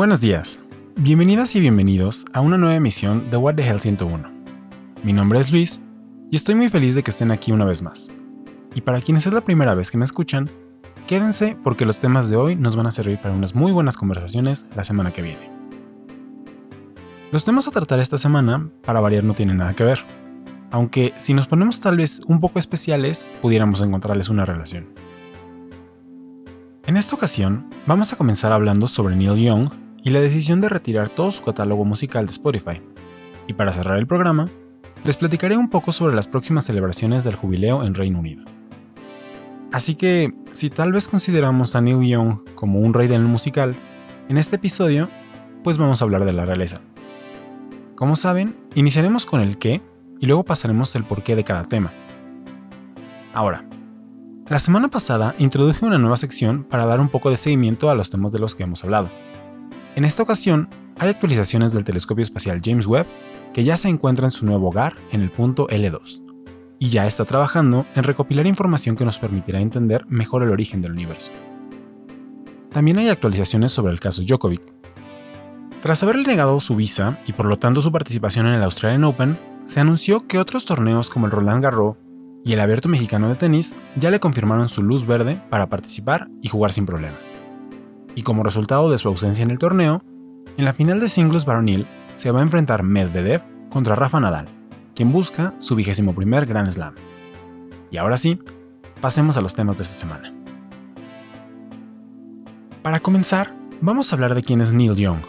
Buenos días, bienvenidas y bienvenidos a una nueva emisión de What the Hell 101. Mi nombre es Luis y estoy muy feliz de que estén aquí una vez más. Y para quienes es la primera vez que me escuchan, quédense porque los temas de hoy nos van a servir para unas muy buenas conversaciones la semana que viene. Los temas a tratar esta semana, para variar, no tienen nada que ver, aunque si nos ponemos tal vez un poco especiales, pudiéramos encontrarles una relación. En esta ocasión, vamos a comenzar hablando sobre Neil Young y la decisión de retirar todo su catálogo musical de Spotify. Y para cerrar el programa, les platicaré un poco sobre las próximas celebraciones del jubileo en Reino Unido. Así que, si tal vez consideramos a Neil Young como un rey del musical, en este episodio, pues vamos a hablar de la realeza. Como saben, iniciaremos con el qué y luego pasaremos el porqué de cada tema. Ahora, la semana pasada introduje una nueva sección para dar un poco de seguimiento a los temas de los que hemos hablado. En esta ocasión, hay actualizaciones del telescopio espacial James Webb que ya se encuentra en su nuevo hogar en el punto L2, y ya está trabajando en recopilar información que nos permitirá entender mejor el origen del universo. También hay actualizaciones sobre el caso Djokovic. Tras haberle negado su visa y por lo tanto su participación en el Australian Open, se anunció que otros torneos como el Roland Garros y el Abierto Mexicano de Tenis ya le confirmaron su luz verde para participar y jugar sin problema. Y como resultado de su ausencia en el torneo, en la final de singles varonil se va a enfrentar Medvedev contra Rafa Nadal, quien busca su vigésimo primer Grand Slam. Y ahora sí, pasemos a los temas de esta semana. Para comenzar, vamos a hablar de quién es Neil Young.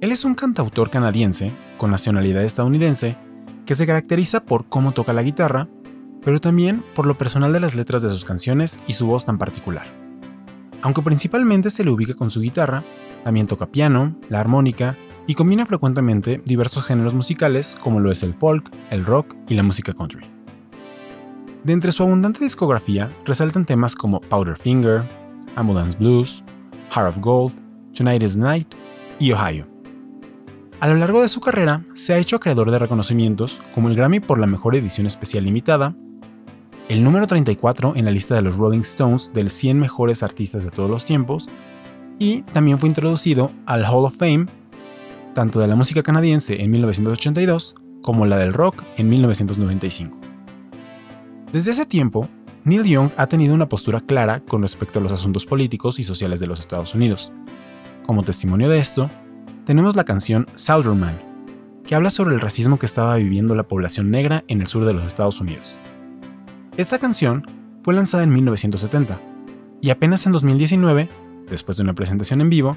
Él es un cantautor canadiense, con nacionalidad estadounidense, que se caracteriza por cómo toca la guitarra, pero también por lo personal de las letras de sus canciones y su voz tan particular. Aunque principalmente se le ubica con su guitarra, también toca piano, la armónica y combina frecuentemente diversos géneros musicales como lo es el folk, el rock y la música country. De entre su abundante discografía resaltan temas como Powderfinger, Ambulance Blues, Heart of Gold, Tonight is Night y Ohio. A lo largo de su carrera se ha hecho acreedor de reconocimientos como el Grammy por la mejor edición especial limitada, el número 34 en la lista de los Rolling Stones del 100 mejores artistas de todos los tiempos, y también fue introducido al Hall of Fame tanto de la música canadiense en 1982 como la del rock en 1995. Desde ese tiempo, Neil Young ha tenido una postura clara con respecto a los asuntos políticos y sociales de los Estados Unidos. Como testimonio de esto, tenemos la canción Southern Man, que habla sobre el racismo que estaba viviendo la población negra en el sur de los Estados Unidos. Esta canción fue lanzada en 1970 y apenas en 2019, después de una presentación en vivo,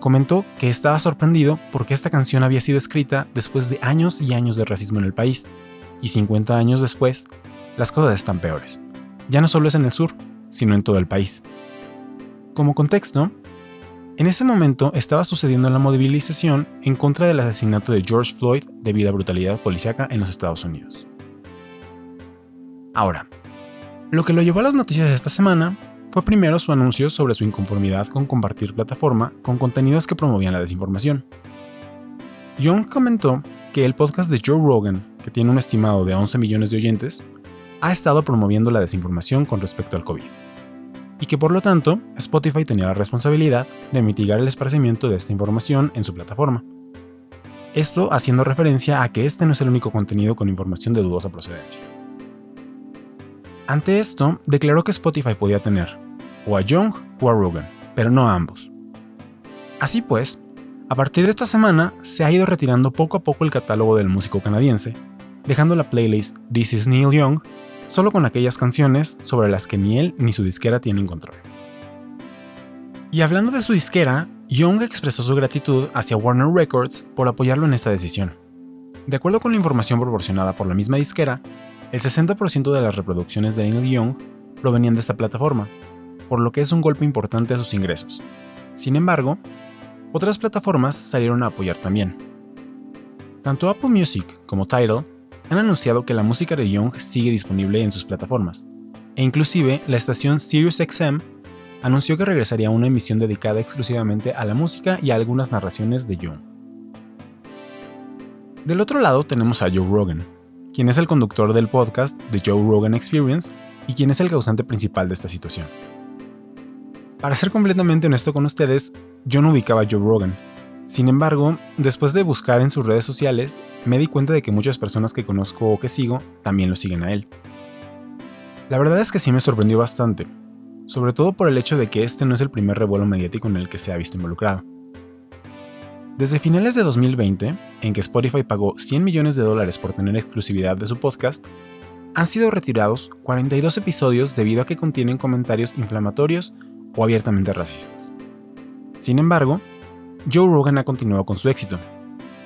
comentó que estaba sorprendido porque esta canción había sido escrita después de años y años de racismo en el país, y 50 años después, las cosas están peores. Ya no solo es en el sur, sino en todo el país. Como contexto, en ese momento estaba sucediendo la movilización en contra del asesinato de George Floyd debido a brutalidad policíaca en los Estados Unidos. Ahora, lo que lo llevó a las noticias esta semana fue primero su anuncio sobre su inconformidad con compartir plataforma con contenidos que promovían la desinformación. Young comentó que el podcast de Joe Rogan, que tiene un estimado de 11 millones de oyentes, ha estado promoviendo la desinformación con respecto al COVID, y que por lo tanto Spotify tenía la responsabilidad de mitigar el esparcimiento de esta información en su plataforma. Esto haciendo referencia a que este no es el único contenido con información de dudosa procedencia. Ante esto, declaró que Spotify podía tener o a Young o a Rogan, pero no a ambos. Así pues, a partir de esta semana se ha ido retirando poco a poco el catálogo del músico canadiense, dejando la playlist This is Neil Young solo con aquellas canciones sobre las que ni él ni su disquera tienen control. Y hablando de su disquera, Young expresó su gratitud hacia Warner Records por apoyarlo en esta decisión. De acuerdo con la información proporcionada por la misma disquera, el 60% de las reproducciones de Neil Young provenían de esta plataforma, por lo que es un golpe importante a sus ingresos. Sin embargo, otras plataformas salieron a apoyar también. Tanto Apple Music como Tidal han anunciado que la música de Young sigue disponible en sus plataformas, e inclusive la estación SiriusXM anunció que regresaría a una emisión dedicada exclusivamente a la música y a algunas narraciones de Young. Del otro lado tenemos a Joe Rogan, quien es el conductor del podcast The Joe Rogan Experience y quien es el causante principal de esta situación. Para ser completamente honesto con ustedes, yo no ubicaba a Joe Rogan. Sin embargo, después de buscar en sus redes sociales, me di cuenta de que muchas personas que conozco o que sigo también lo siguen a él. La verdad es que sí me sorprendió bastante, sobre todo por el hecho de que este no es el primer revuelo mediático en el que se ha visto involucrado. Desde finales de 2020, en que Spotify pagó 100 millones de dólares por tener exclusividad de su podcast, han sido retirados 42 episodios debido a que contienen comentarios inflamatorios o abiertamente racistas. Sin embargo, Joe Rogan ha continuado con su éxito,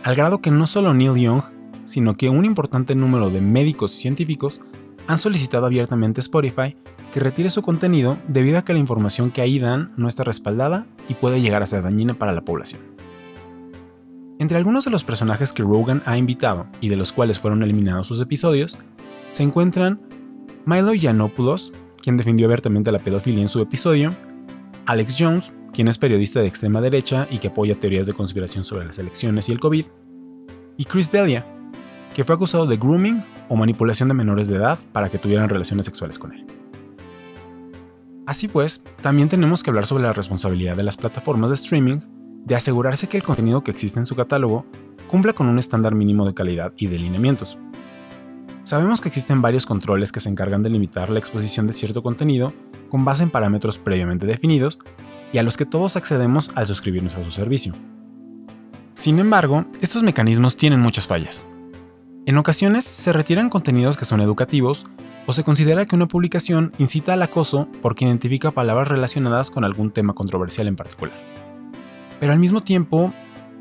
al grado que no solo Neil Young, sino que un importante número de médicos y científicos han solicitado abiertamente a Spotify que retire su contenido debido a que la información que ahí dan no está respaldada y puede llegar a ser dañina para la población. Entre algunos de los personajes que Rogan ha invitado y de los cuales fueron eliminados sus episodios, se encuentran Milo Yiannopoulos, quien defendió abiertamente la pedofilia en su episodio, Alex Jones, quien es periodista de extrema derecha y que apoya teorías de conspiración sobre las elecciones y el COVID, y Chris Delia, que fue acusado de grooming o manipulación de menores de edad para que tuvieran relaciones sexuales con él. Así pues, también tenemos que hablar sobre la responsabilidad de las plataformas de streaming de asegurarse que el contenido que existe en su catálogo cumpla con un estándar mínimo de calidad y de lineamientos. Sabemos que existen varios controles que se encargan de limitar la exposición de cierto contenido con base en parámetros previamente definidos y a los que todos accedemos al suscribirnos a su servicio. Sin embargo, estos mecanismos tienen muchas fallas. En ocasiones se retiran contenidos que son educativos o se considera que una publicación incita al acoso porque identifica palabras relacionadas con algún tema controversial en particular pero al mismo tiempo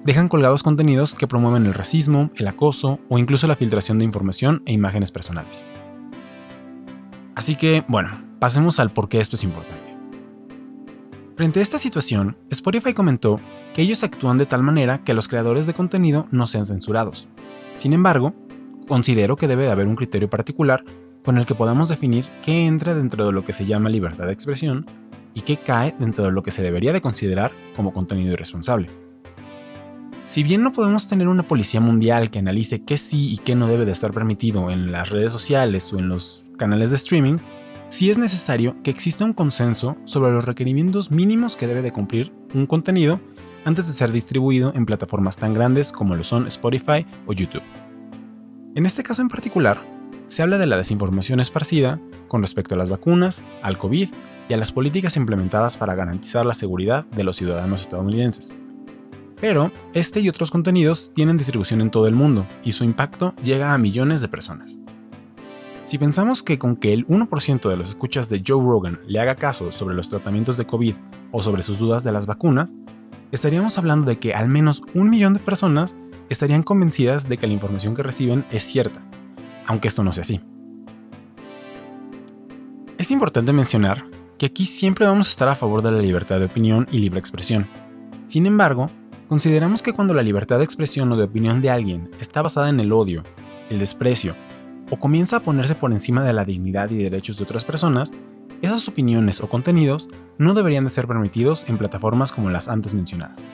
dejan colgados contenidos que promueven el racismo, el acoso o incluso la filtración de información e imágenes personales. Así que, bueno, pasemos al por qué esto es importante. Frente a esta situación, Spotify comentó que ellos actúan de tal manera que los creadores de contenido no sean censurados. Sin embargo, considero que debe de haber un criterio particular con el que podamos definir qué entra dentro de lo que se llama libertad de expresión y que cae dentro de lo que se debería de considerar como contenido irresponsable. Si bien no podemos tener una policía mundial que analice qué sí y qué no debe de estar permitido en las redes sociales o en los canales de streaming, sí es necesario que exista un consenso sobre los requerimientos mínimos que debe de cumplir un contenido antes de ser distribuido en plataformas tan grandes como lo son Spotify o YouTube. En este caso en particular, se habla de la desinformación esparcida con respecto a las vacunas, al COVID y a las políticas implementadas para garantizar la seguridad de los ciudadanos estadounidenses. Pero este y otros contenidos tienen distribución en todo el mundo y su impacto llega a millones de personas. Si pensamos que con que el 1% de los escuchas de Joe Rogan le haga caso sobre los tratamientos de COVID o sobre sus dudas de las vacunas, estaríamos hablando de que al menos un millón de personas estarían convencidas de que la información que reciben es cierta aunque esto no sea así. Es importante mencionar que aquí siempre vamos a estar a favor de la libertad de opinión y libre expresión. Sin embargo, consideramos que cuando la libertad de expresión o de opinión de alguien está basada en el odio, el desprecio, o comienza a ponerse por encima de la dignidad y derechos de otras personas, esas opiniones o contenidos no deberían de ser permitidos en plataformas como las antes mencionadas.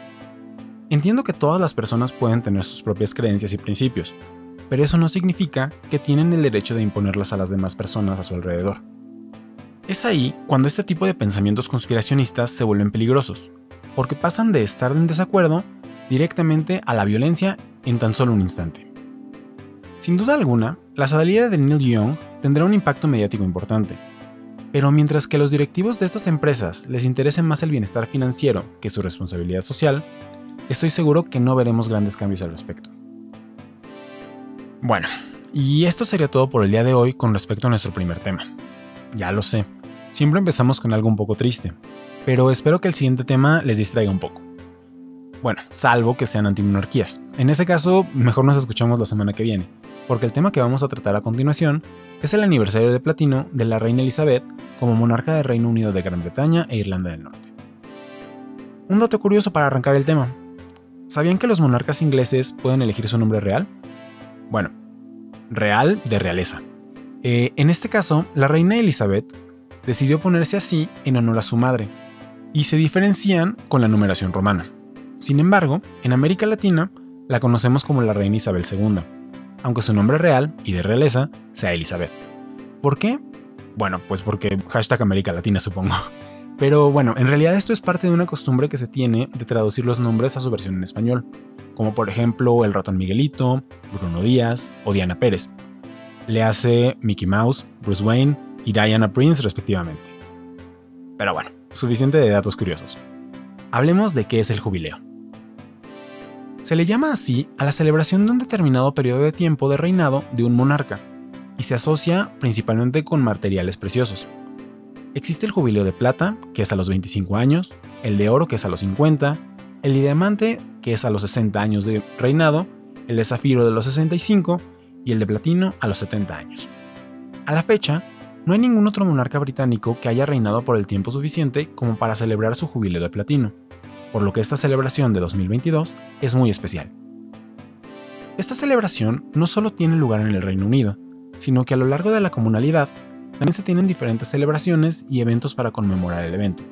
Entiendo que todas las personas pueden tener sus propias creencias y principios, pero eso no significa que tienen el derecho de imponerlas a las demás personas a su alrededor. Es ahí cuando este tipo de pensamientos conspiracionistas se vuelven peligrosos, porque pasan de estar en desacuerdo directamente a la violencia en tan solo un instante. Sin duda alguna, la salida de Neil Young tendrá un impacto mediático importante, pero mientras que a los directivos de estas empresas les interese más el bienestar financiero que su responsabilidad social, estoy seguro que no veremos grandes cambios al respecto. Bueno, y esto sería todo por el día de hoy con respecto a nuestro primer tema. Ya lo sé, siempre empezamos con algo un poco triste, pero espero que el siguiente tema les distraiga un poco. Bueno, salvo que sean antimonarquías. En ese caso, mejor nos escuchamos la semana que viene, porque el tema que vamos a tratar a continuación es el aniversario de platino de la reina Elizabeth como monarca del Reino Unido de Gran Bretaña e Irlanda del Norte. Un dato curioso para arrancar el tema. ¿Sabían que los monarcas ingleses pueden elegir su nombre real? Bueno, real de realeza. Eh, en este caso, la reina Elizabeth decidió ponerse así en honor a su madre, y se diferencian con la numeración romana. Sin embargo, en América Latina la conocemos como la reina Isabel II, aunque su nombre real y de realeza sea Elizabeth. ¿Por qué? Bueno, pues porque hashtag América Latina supongo. Pero bueno, en realidad esto es parte de una costumbre que se tiene de traducir los nombres a su versión en español, como por ejemplo el ratón Miguelito, Bruno Díaz o Diana Pérez. Le hace Mickey Mouse, Bruce Wayne y Diana Prince respectivamente. Pero bueno, suficiente de datos curiosos. Hablemos de qué es el jubileo. Se le llama así a la celebración de un determinado periodo de tiempo de reinado de un monarca, y se asocia principalmente con materiales preciosos. Existe el jubileo de plata, que es a los 25 años, el de oro, que es a los 50, el de diamante, que es a los 60 años de reinado, el de zafiro de los 65 y el de platino a los 70 años. A la fecha, no hay ningún otro monarca británico que haya reinado por el tiempo suficiente como para celebrar su jubileo de platino, por lo que esta celebración de 2022 es muy especial. Esta celebración no solo tiene lugar en el Reino Unido, sino que a lo largo de la comunalidad también se tienen diferentes celebraciones y eventos para conmemorar el evento.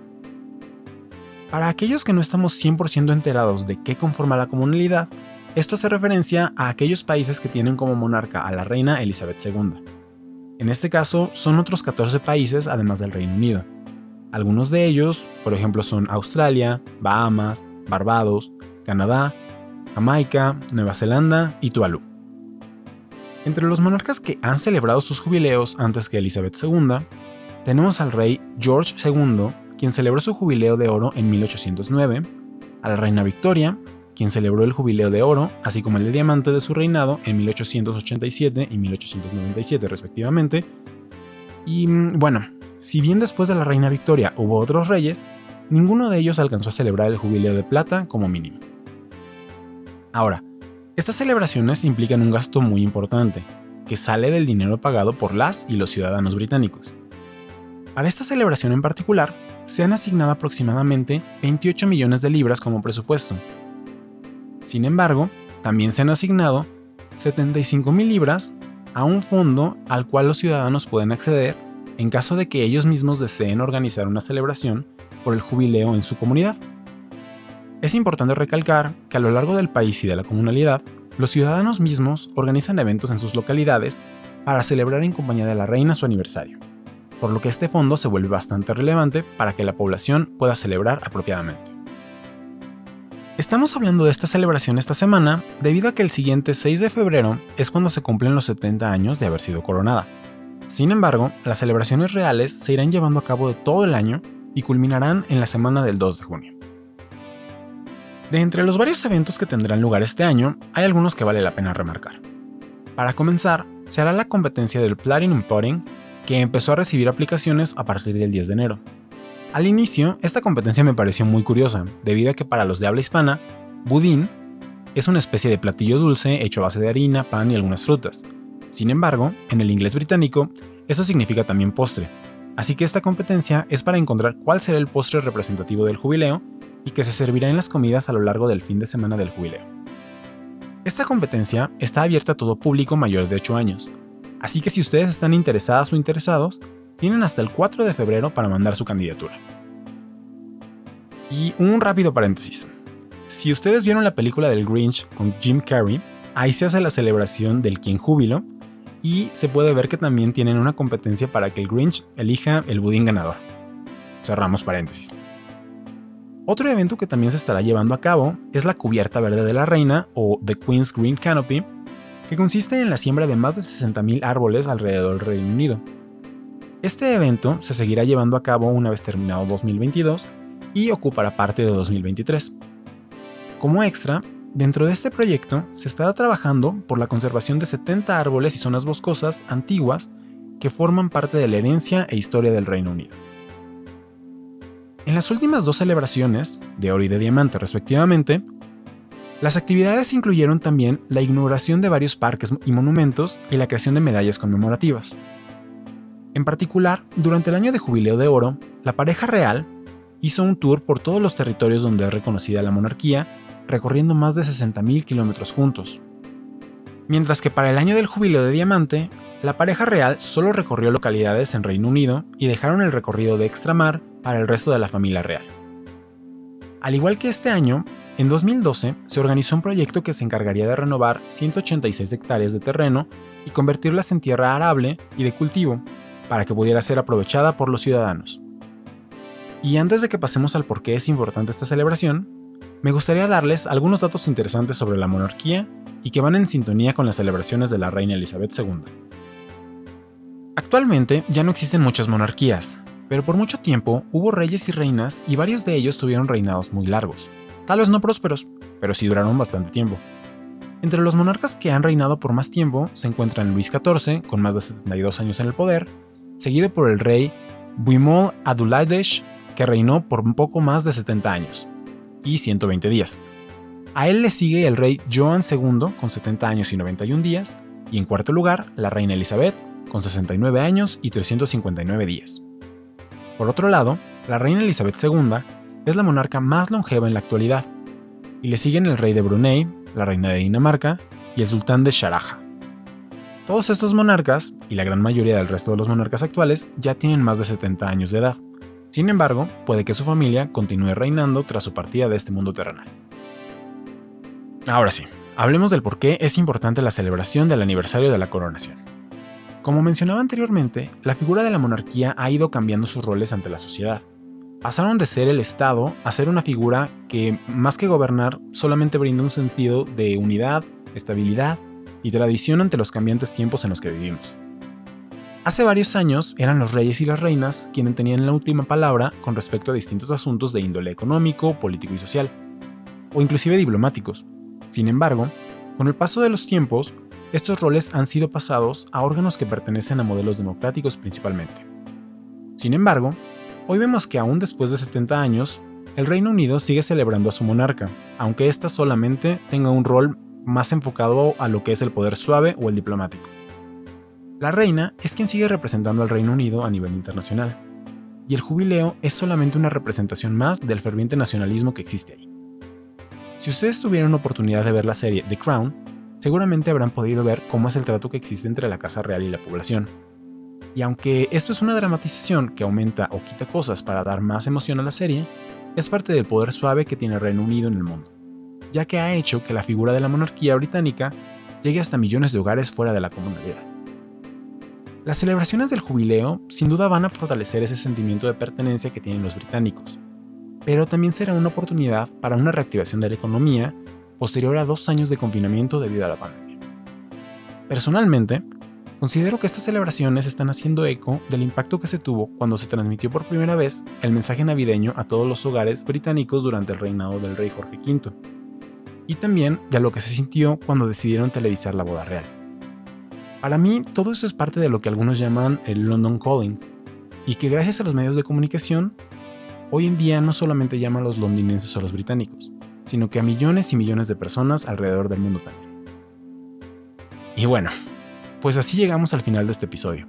Para aquellos que no estamos 100% enterados de qué conforma la comunalidad, esto hace referencia a aquellos países que tienen como monarca a la reina Elizabeth II. En este caso, son otros 14 países además del Reino Unido. Algunos de ellos, por ejemplo, son Australia, Bahamas, Barbados, Canadá, Jamaica, Nueva Zelanda y Tuvalu. Entre los monarcas que han celebrado sus jubileos antes que Elizabeth II, tenemos al rey George II, quien celebró su jubileo de oro en 1809, a la reina Victoria, quien celebró el jubileo de oro, así como el de diamante de su reinado en 1887 y 1897 respectivamente. Y mm, bueno, si bien después de la reina Victoria hubo otros reyes, ninguno de ellos alcanzó a celebrar el jubileo de plata como mínimo. Ahora, estas celebraciones implican un gasto muy importante, que sale del dinero pagado por las y los ciudadanos británicos. Para esta celebración en particular, se han asignado aproximadamente 28 millones de libras como presupuesto. Sin embargo, también se han asignado 75 mil libras a un fondo al cual los ciudadanos pueden acceder en caso de que ellos mismos deseen organizar una celebración por el jubileo en su comunidad. Es importante recalcar que a lo largo del país y de la comunalidad, los ciudadanos mismos organizan eventos en sus localidades para celebrar en compañía de la reina su aniversario, por lo que este fondo se vuelve bastante relevante para que la población pueda celebrar apropiadamente. Estamos hablando de esta celebración esta semana debido a que el siguiente 6 de febrero es cuando se cumplen los 70 años de haber sido coronada. Sin embargo, las celebraciones reales se irán llevando a cabo todo el año y culminarán en la semana del 2 de junio. De entre los varios eventos que tendrán lugar este año, hay algunos que vale la pena remarcar. Para comenzar, se hará la competencia del Platinum Pudding, que empezó a recibir aplicaciones a partir del 10 de enero. Al inicio, esta competencia me pareció muy curiosa, debido a que para los de habla hispana, budín es una especie de platillo dulce hecho a base de harina, pan y algunas frutas. Sin embargo, en el inglés británico, eso significa también postre. Así que esta competencia es para encontrar cuál será el postre representativo del jubileo y que se servirá en las comidas a lo largo del fin de semana del jubileo. Esta competencia está abierta a todo público mayor de 8 años, así que si ustedes están interesadas o interesados, tienen hasta el 4 de febrero para mandar su candidatura. Y un rápido paréntesis. Si ustedes vieron la película del Grinch con Jim Carrey, ahí se hace la celebración del quien júbilo y se puede ver que también tienen una competencia para que el Grinch elija el budín ganador. Cerramos paréntesis. Otro evento que también se estará llevando a cabo es la Cubierta Verde de la Reina o The Queen's Green Canopy, que consiste en la siembra de más de 60.000 árboles alrededor del Reino Unido. Este evento se seguirá llevando a cabo una vez terminado 2022 y ocupará parte de 2023. Como extra, dentro de este proyecto se estará trabajando por la conservación de 70 árboles y zonas boscosas antiguas que forman parte de la herencia e historia del Reino Unido. En las últimas dos celebraciones, de oro y de diamante respectivamente, las actividades incluyeron también la inauguración de varios parques y monumentos y la creación de medallas conmemorativas. En particular, durante el año de jubileo de oro, la pareja real hizo un tour por todos los territorios donde es reconocida la monarquía, recorriendo más de 60.000 kilómetros juntos. Mientras que para el año del jubileo de diamante, la pareja real solo recorrió localidades en Reino Unido y dejaron el recorrido de extramar para el resto de la familia real. Al igual que este año, en 2012 se organizó un proyecto que se encargaría de renovar 186 hectáreas de terreno y convertirlas en tierra arable y de cultivo, para que pudiera ser aprovechada por los ciudadanos. Y antes de que pasemos al por qué es importante esta celebración, me gustaría darles algunos datos interesantes sobre la monarquía y que van en sintonía con las celebraciones de la reina Elizabeth II. Actualmente ya no existen muchas monarquías, pero por mucho tiempo hubo reyes y reinas y varios de ellos tuvieron reinados muy largos. Tal vez no prósperos, pero sí duraron bastante tiempo. Entre los monarcas que han reinado por más tiempo se encuentran Luis XIV, con más de 72 años en el poder, seguido por el rey Buimol Aduladesh, que reinó por un poco más de 70 años y 120 días. A él le sigue el rey Joan II, con 70 años y 91 días, y en cuarto lugar, la reina Elizabeth, con 69 años y 359 días. Por otro lado, la reina Elizabeth II es la monarca más longeva en la actualidad, y le siguen el rey de Brunei, la reina de Dinamarca y el sultán de Sharaja. Todos estos monarcas, y la gran mayoría del resto de los monarcas actuales, ya tienen más de 70 años de edad. Sin embargo, puede que su familia continúe reinando tras su partida de este mundo terrenal. Ahora sí, hablemos del por qué es importante la celebración del aniversario de la coronación. Como mencionaba anteriormente, la figura de la monarquía ha ido cambiando sus roles ante la sociedad. Pasaron de ser el Estado a ser una figura que, más que gobernar, solamente brinda un sentido de unidad, estabilidad y tradición ante los cambiantes tiempos en los que vivimos. Hace varios años eran los reyes y las reinas quienes tenían la última palabra con respecto a distintos asuntos de índole económico, político y social, o inclusive diplomáticos. Sin embargo, con el paso de los tiempos, estos roles han sido pasados a órganos que pertenecen a modelos democráticos principalmente. Sin embargo, hoy vemos que aún después de 70 años, el Reino Unido sigue celebrando a su monarca, aunque ésta solamente tenga un rol más enfocado a lo que es el poder suave o el diplomático. La reina es quien sigue representando al Reino Unido a nivel internacional, y el jubileo es solamente una representación más del ferviente nacionalismo que existe ahí. Si ustedes tuvieron oportunidad de ver la serie The Crown, seguramente habrán podido ver cómo es el trato que existe entre la Casa Real y la población. Y aunque esto es una dramatización que aumenta o quita cosas para dar más emoción a la serie, es parte del poder suave que tiene Reino Unido en el mundo, ya que ha hecho que la figura de la monarquía británica llegue hasta millones de hogares fuera de la comunidad. Las celebraciones del jubileo sin duda van a fortalecer ese sentimiento de pertenencia que tienen los británicos, pero también será una oportunidad para una reactivación de la economía posterior a dos años de confinamiento debido a la pandemia. Personalmente, considero que estas celebraciones están haciendo eco del impacto que se tuvo cuando se transmitió por primera vez el mensaje navideño a todos los hogares británicos durante el reinado del rey Jorge V, y también de lo que se sintió cuando decidieron televisar la boda real. Para mí, todo esto es parte de lo que algunos llaman el London Calling, y que gracias a los medios de comunicación, hoy en día no solamente llama a los londinenses o a los británicos, sino que a millones y millones de personas alrededor del mundo también. Y bueno, pues así llegamos al final de este episodio.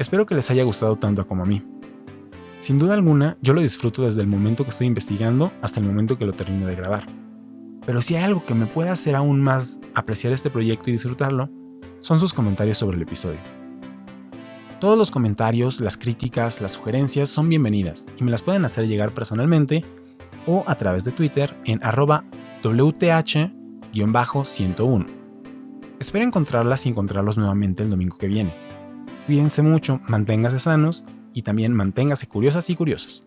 Espero que les haya gustado tanto como a mí. Sin duda alguna, yo lo disfruto desde el momento que estoy investigando hasta el momento que lo termino de grabar. Pero si hay algo que me pueda hacer aún más apreciar este proyecto y disfrutarlo, son sus comentarios sobre el episodio. Todos los comentarios, las críticas, las sugerencias son bienvenidas y me las pueden hacer llegar personalmente o a través de Twitter en arroba WTH-101. Espero encontrarlas y encontrarlos nuevamente el domingo que viene. Cuídense mucho, manténganse sanos y también manténganse curiosas y curiosos.